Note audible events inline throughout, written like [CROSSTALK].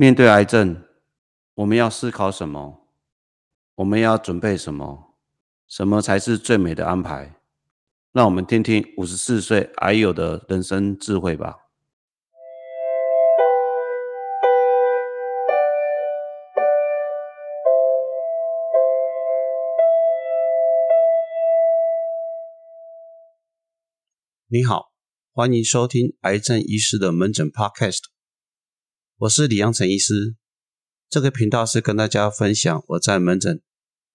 面对癌症，我们要思考什么？我们要准备什么？什么才是最美的安排？让我们听听五十四岁癌友的人生智慧吧。你好，欢迎收听癌症医师的门诊 Podcast。我是李阳成医师。这个频道是跟大家分享我在门诊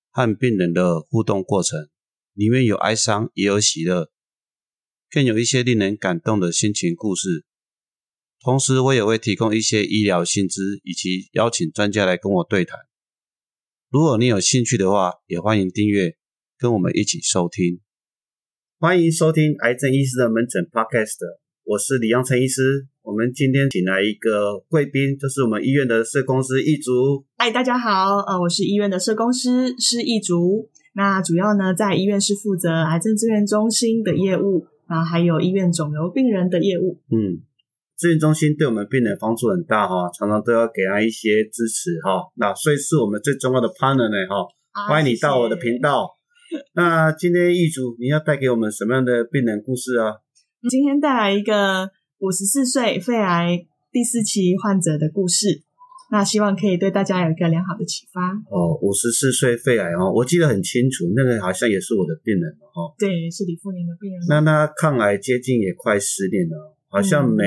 和病人的互动过程，里面有哀伤，也有喜乐，更有一些令人感动的心情故事。同时，我也会提供一些医疗薪资，以及邀请专家来跟我对谈。如果你有兴趣的话，也欢迎订阅，跟我们一起收听。欢迎收听癌症医师的门诊 Podcast，我是李阳陈医师。我们今天请来一个贵宾，就是我们医院的社工师易竹。嗨，大家好，呃，我是医院的社工师，是易竹。那主要呢，在医院是负责癌症资源中心的业务，啊，还有医院肿瘤病人的业务。嗯，资源中心对我们病人帮助很大哈，常常都要给他一些支持哈。那所以是我们最重要的 partner 呢哈。欢迎你到我的频道。那今天易竹，你要带给我们什么样的病人故事啊？今天带来一个。五十四岁肺癌第四期患者的故事，那希望可以对大家有一个良好的启发。哦，五十四岁肺癌哦，我记得很清楚，那个好像也是我的病人哦。对，是李富宁的病人。那他抗癌接近也快十年了，好像每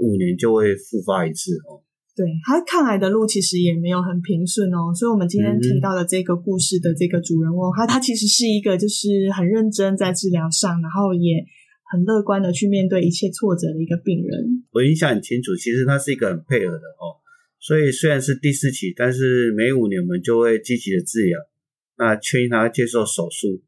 五年就会复发一次哦。对，他抗癌的路其实也没有很平顺哦，所以我们今天提到的这个故事的这个主人翁，他他其实是一个就是很认真在治疗上，然后也。很乐观的去面对一切挫折的一个病人，我印象很清楚。其实他是一个很配合的哦，所以虽然是第四期，但是每五年我们就会积极的治疗，那劝他接受手术。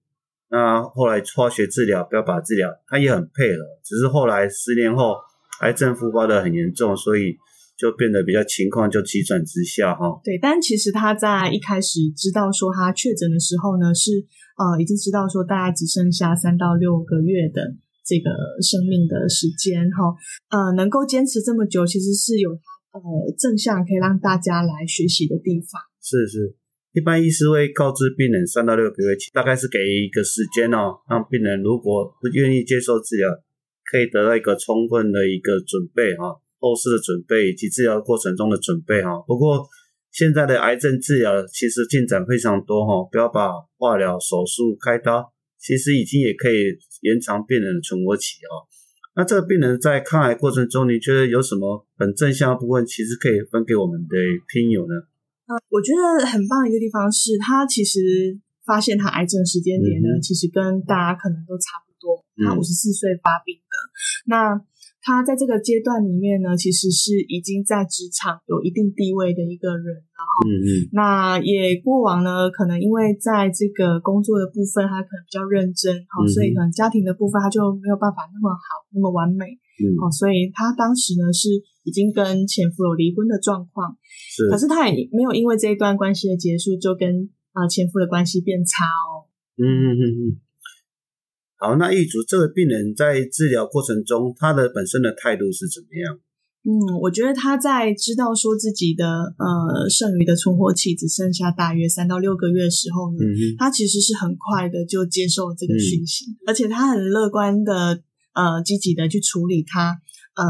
那后来化学治疗、标靶治疗，他也很配合。只是后来十年后，癌症复发的很严重，所以就变得比较情况就急转直下哈。对，但其实他在一开始知道说他确诊的时候呢，是呃已经知道说大概只剩下三到六个月的。这个生命的时间哈，呃，能够坚持这么久，其实是有它呃正向可以让大家来学习的地方。是是，一般医师会告知病人三到六个月，大概是给一个时间哦，让病人如果不愿意接受治疗，可以得到一个充分的一个准备哈，后事的准备以及治疗过程中的准备哈。不过现在的癌症治疗其实进展非常多哈，不要把化疗、手术、开刀。其实已经也可以延长病人的存活期哦。那这个病人在抗癌过程中，你觉得有什么很正向的部分？其实可以分给我们的听友呢？呃，我觉得很棒的一个地方是，他其实发现他癌症时间点呢，其实跟大家可能都差不多，他五十四岁发病的。那他在这个阶段里面呢，其实是已经在职场有一定地位的一个人，然后，嗯嗯，那也过往呢，可能因为在这个工作的部分，他可能比较认真，好，所以可能家庭的部分他就没有办法那么好，那么完美，嗯，好，所以他当时呢是已经跟前夫有离婚的状况，是，可是他也没有因为这一段关系的结束就跟啊前夫的关系变差哦，嗯嗯嗯嗯。好，那一组这个病人在治疗过程中，他的本身的态度是怎么样？嗯，我觉得他在知道说自己的呃剩余的存活期只剩下大约三到六个月的时候呢，他其实是很快的就接受这个讯息，而且他很乐观的呃积极的去处理他呃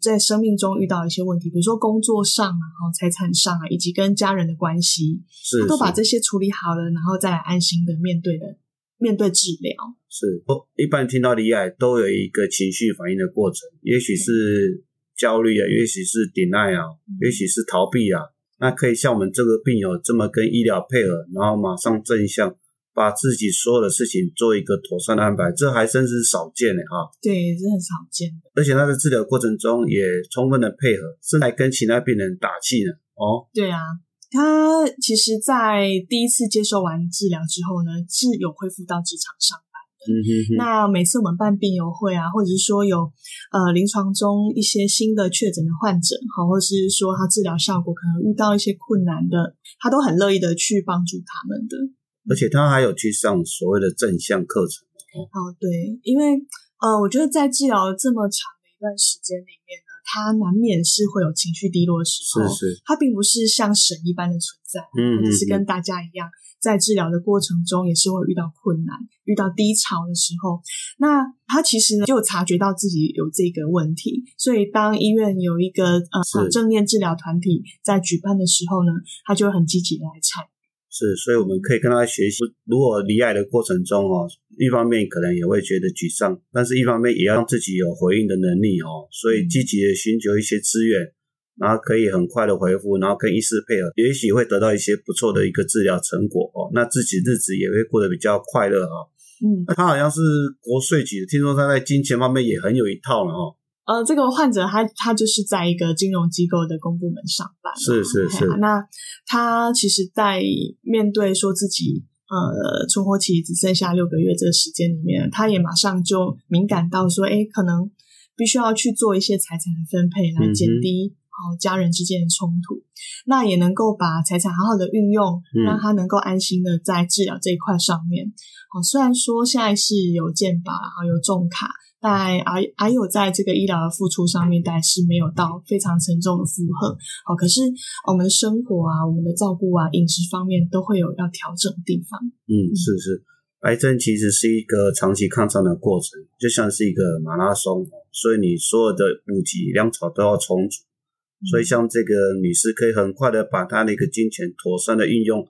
在生命中遇到一些问题，比如说工作上啊，然后财产上啊，以及跟家人的关系，是他都把这些处理好了，然后再来安心的面对的。面对治疗是不一般听到离癌都有一个情绪反应的过程，也许是焦虑啊，也许是抵赖啊，也许是逃避啊。那可以像我们这个病友这么跟医疗配合，然后马上正向把自己所有的事情做一个妥善的安排，这还真是少见的啊。对，是很少见的。而且他在治疗过程中也充分的配合，甚至还跟其他病人打气呢。哦，对啊。他其实，在第一次接受完治疗之后呢，是有恢复到职场上班的。嗯哼哼。那每次我们办病友会啊，或者是说有呃临床中一些新的确诊的患者，好，或是说他治疗效果可能遇到一些困难的，他都很乐意的去帮助他们的。而且他还有去上所谓的正向课程。哦，对，因为呃，我觉得在治疗这么长的一段时间里面呢。他难免是会有情绪低落的时候，是是，他并不是像神一般的存在，嗯，他只是跟大家一样，在治疗的过程中也是会遇到困难、遇到低潮的时候。那他其实呢就察觉到自己有这个问题，所以当医院有一个呃正念治疗团体在举办的时候呢，他就很积极来参与。是，所以我们可以跟他学习。如果离癌的过程中哦，一方面可能也会觉得沮丧，但是一方面也要让自己有回应的能力哦。所以积极的寻求一些资源，然后可以很快的回复，然后跟医师配合，也许会得到一些不错的一个治疗成果哦。那自己日子也会过得比较快乐哦。嗯，他好像是国税局的，听说他在金钱方面也很有一套了哦。呃，这个患者他他就是在一个金融机构的公部门上班，是是是。那他其实，在面对说自己呃存活期只剩下六个月这个时间里面，他也马上就敏感到说，哎，可能必须要去做一些财产的分配，来减低好家人之间的冲突，那也能够把财产好好的运用，让他能够安心的在治疗这一块上面。好，虽然说现在是有健保，然后有重卡。在还还有在这个医疗的付出上面，但是没有到非常沉重的负荷。好，可是我们的生活啊，我们的照顾啊，饮食方面都会有要调整的地方。嗯，是是，癌症其实是一个长期抗战的过程，就像是一个马拉松，所以你所有的补给粮草都要充足。所以像这个女士可以很快的把她的一个金钱妥善的运用，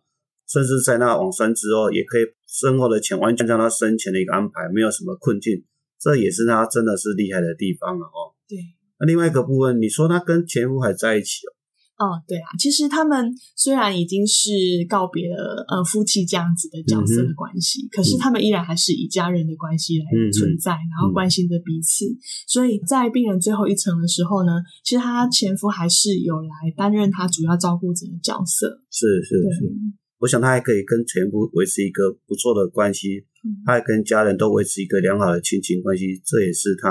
甚至在那往生之后，也可以身后的钱完全让她生前的一个安排，没有什么困境。这也是他真的是厉害的地方了哦。对，那另外一个部分，你说他跟前夫还在一起哦？哦，对啊，其实他们虽然已经是告别了呃夫妻这样子的角色的关系，可是他们依然还是以家人的关系来存在，然后关心着彼此。所以在病人最后一层的时候呢，其实他前夫还是有来担任他主要照顾者的角色。是是是。我想他还可以跟前夫维持一个不错的关系，他还跟家人都维持一个良好的亲情关系，这也是他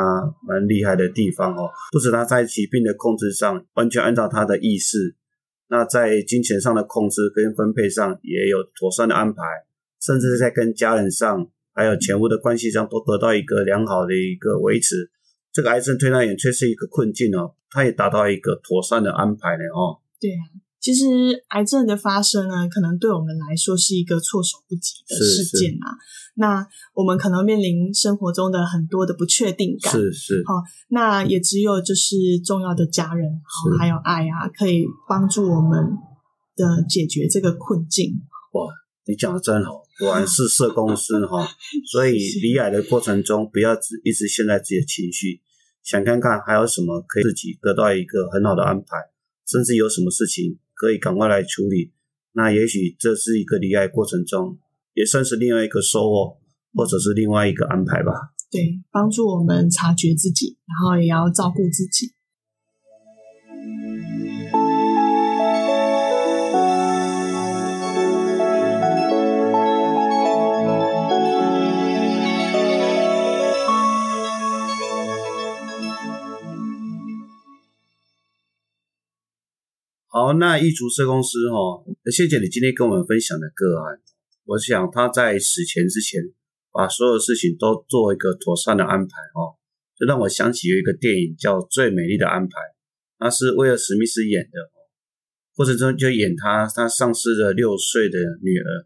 蛮厉害的地方哦。不止他在疾病的控制上完全按照他的意识，那在金钱上的控制跟分配上也有妥善的安排，甚至在跟家人上还有前夫的关系上都得到一个良好的一个维持。这个癌症推拿眼却是一个困境哦，他也达到一个妥善的安排了哦。对啊。其实癌症的发生呢，可能对我们来说是一个措手不及的事件啊。那我们可能面临生活中的很多的不确定感。是是。好，那也只有就是重要的家人，好还有爱啊，可以帮助我们的解决这个困境。哇，你讲的真好，果然是社 [LAUGHS] 公司哈。所以离癌的过程中，不要只一直陷在自己的情绪，想看看还有什么可以自己得到一个很好的安排，甚至有什么事情。可以赶快来处理，那也许这是一个离开过程中，也算是另外一个收获，或者是另外一个安排吧。对，帮助我们察觉自己，然后也要照顾自己。那易族社公司哈，谢谢你今天跟我们分享的个案。我想他在死前之前，把所有事情都做一个妥善的安排哦，就让我想起有一个电影叫《最美丽的安排》，那是威尔史密斯演的，过程中就演他他丧失了六岁的女儿，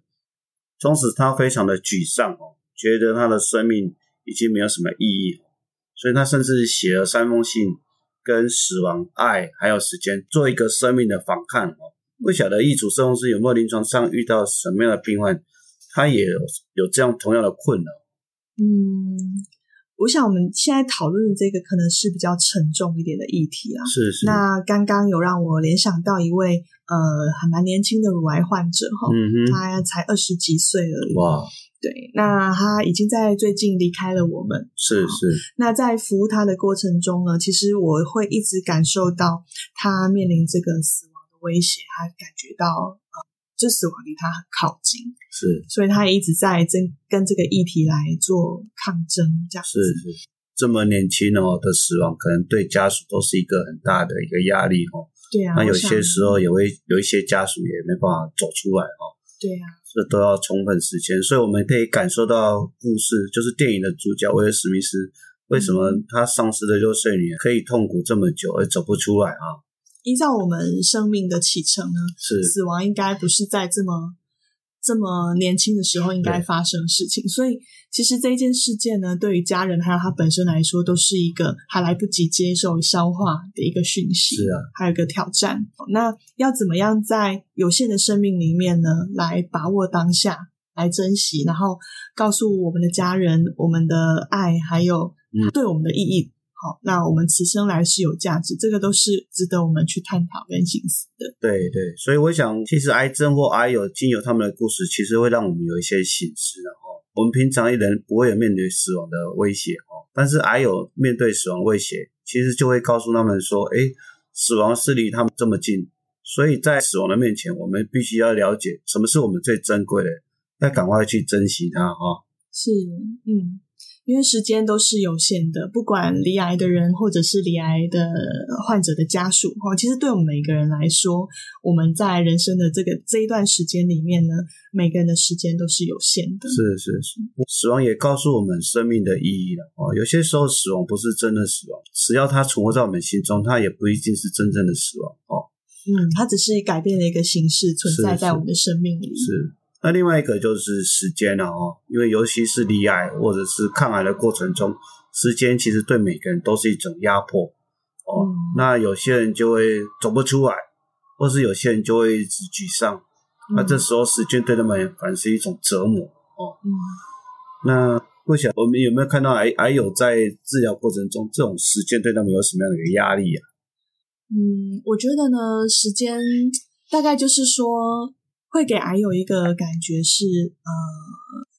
从此他非常的沮丧哦，觉得他的生命已经没有什么意义，所以他甚至写了三封信。跟死亡、爱还有时间做一个生命的反抗哦。不晓得一组社公司有没有临床上遇到什么样的病患，他也有有这样同样的困扰。嗯，我想我们现在讨论的这个可能是比较沉重一点的议题啊。是是。那刚刚有让我联想到一位呃还蛮年轻的乳癌患者哈，他才二十几岁而已。哇。对，那他已经在最近离开了我们。是是。那在服务他的过程中呢，其实我会一直感受到他面临这个死亡的威胁，他感觉到呃，这死亡离他很靠近。是。所以他也一直在争跟这个议题来做抗争，这样子是是。这么年轻哦的死亡，可能对家属都是一个很大的一个压力哦。对啊。那有些时候也会有一些家属也没办法走出来哦。对啊，这都要充分时间，所以我们可以感受到故事，就是电影的主角威尔史密斯，为什么他丧失的六岁女儿可以痛苦这么久而走不出来啊？依照我们生命的启程呢，是死亡应该不是在这么这么年轻的时候应该发生的事情，所以其实这一件事件呢，对于家人还有他本身来说，都是一个还来不及接受消化的一个讯息，是啊，还有一个挑战。那要怎么样在有限的生命里面呢，来把握当下，来珍惜，然后告诉我们的家人，我们的爱还有对我们的意义。好，那我们此生来是有价值，这个都是值得我们去探讨跟醒思的。对对，所以我想，其实癌症或癌友经由他们的故事，其实会让我们有一些醒思的哈。我们平常一人不会有面对死亡的威胁哦，但是癌友面对死亡威胁，其实就会告诉他们说，哎，死亡是离他们这么近，所以在死亡的面前，我们必须要了解什么是我们最珍贵的，要赶快去珍惜它哈。是，嗯。因为时间都是有限的，不管离癌的人或者是离癌的患者的家属，哦，其实对我们每个人来说，我们在人生的这个这一段时间里面呢，每个人的时间都是有限的。是是是，死亡也告诉我们生命的意义了哦。有些时候死亡不是真的死亡，只要它存活在我们心中，它也不一定是真正的死亡哦。嗯，它只是改变了一个形式存在在我们的生命里。是。那另外一个就是时间了哦，因为尤其是离癌或者是抗癌的过程中，时间其实对每个人都是一种压迫哦。那有些人就会走不出来，或是有些人就会沮丧。那这时候时间对他们反而是一种折磨哦。那不晓我们有没有看到癌癌友在治疗过程中，这种时间对他们有什么样的一个压力啊？嗯，我觉得呢，时间大概就是说。会给癌友一个感觉是，呃，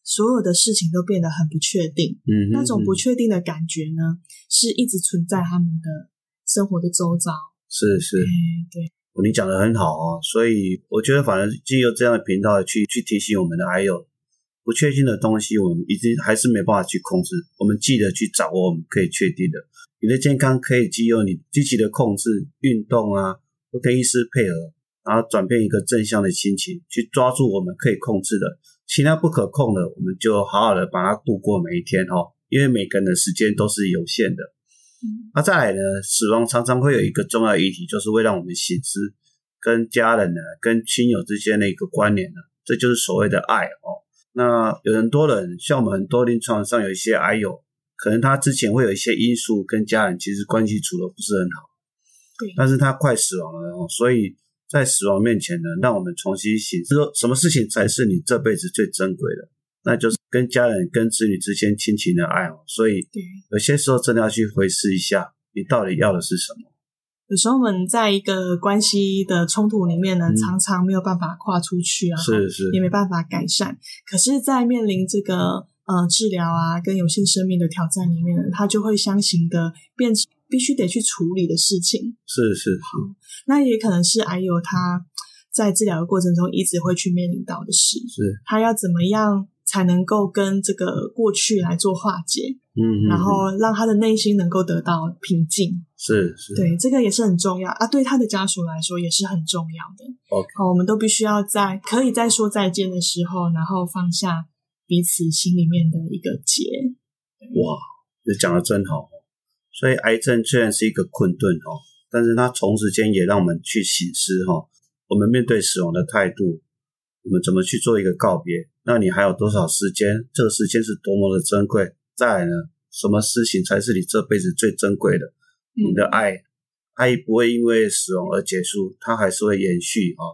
所有的事情都变得很不确定。嗯，那种不确定的感觉呢，是一直存在他们的生活的周遭。是是，对，你讲的很好哦。所以我觉得，反正借由这样的频道去去提醒我们的癌友，不确定的东西，我们已经还是没办法去控制。我们记得去掌握我们可以确定的。你的健康可以经由你积极的控制、运动啊，或跟医师配合。然后转变一个正向的心情，去抓住我们可以控制的，其他不可控的，我们就好好的把它度过每一天哦。因为每个人的时间都是有限的。那再来呢，死亡常常会有一个重要议题，就是会让我们醒思跟家人呢、跟亲友之间的一个关联呢，这就是所谓的爱哦。那有很多人，像我们很多临床上有一些癌友，可能他之前会有一些因素跟家人其实关系处的不是很好，对，但是他快死亡了哦，所以。在死亡面前呢，让我们重新醒，说什么事情才是你这辈子最珍贵的？那就是跟家人、跟子女之间亲情的爱哦。所以，有些时候真的要去回思一下，你到底要的是什么？有时候我们在一个关系的冲突里面呢，常常没有办法跨出去啊，是是，也没办法改善。可是，在面临这个呃治疗啊，跟有限生命的挑战里面呢，他就会相形的变成。必须得去处理的事情是是好，那也可能是还有他在治疗的过程中一直会去面临到的事，是他要怎么样才能够跟这个过去来做化解，嗯，然后让他的内心能够得到平静，是是，对，这个也是很重要啊，对他的家属来说也是很重要的。OK，好，我们都必须要在可以在说再见的时候，然后放下彼此心里面的一个结。哇，你讲的真好。所以，癌症虽然是一个困顿哦，但是它同时间也让我们去醒思哈，我们面对死亡的态度，我们怎么去做一个告别？那你还有多少时间？这个时间是多么的珍贵？再来呢，什么事情才是你这辈子最珍贵的？你的爱，爱不会因为死亡而结束，它还是会延续哈。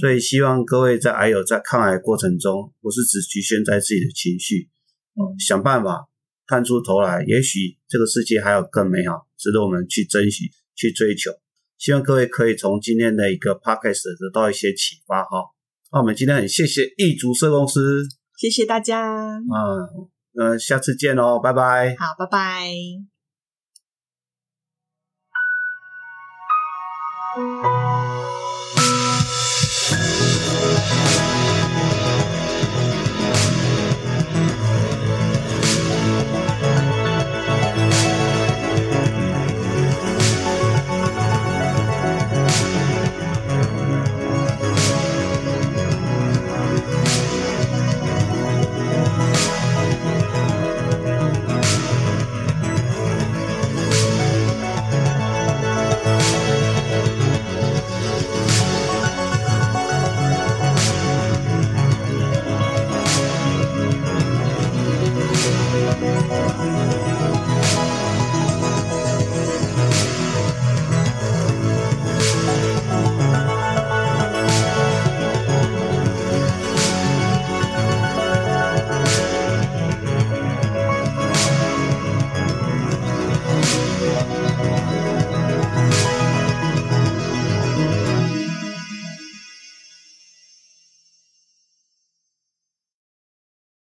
所以，希望各位在癌友在抗癌过程中，不是只局限在自己的情绪，哦，想办法。探出头来，也许这个世界还有更美好，值得我们去珍惜、去追求。希望各位可以从今天的一个 podcast 得到一些启发哈。那我们今天很谢谢易竹社公司，谢谢大家。嗯，那下次见喽，拜拜。好，拜拜。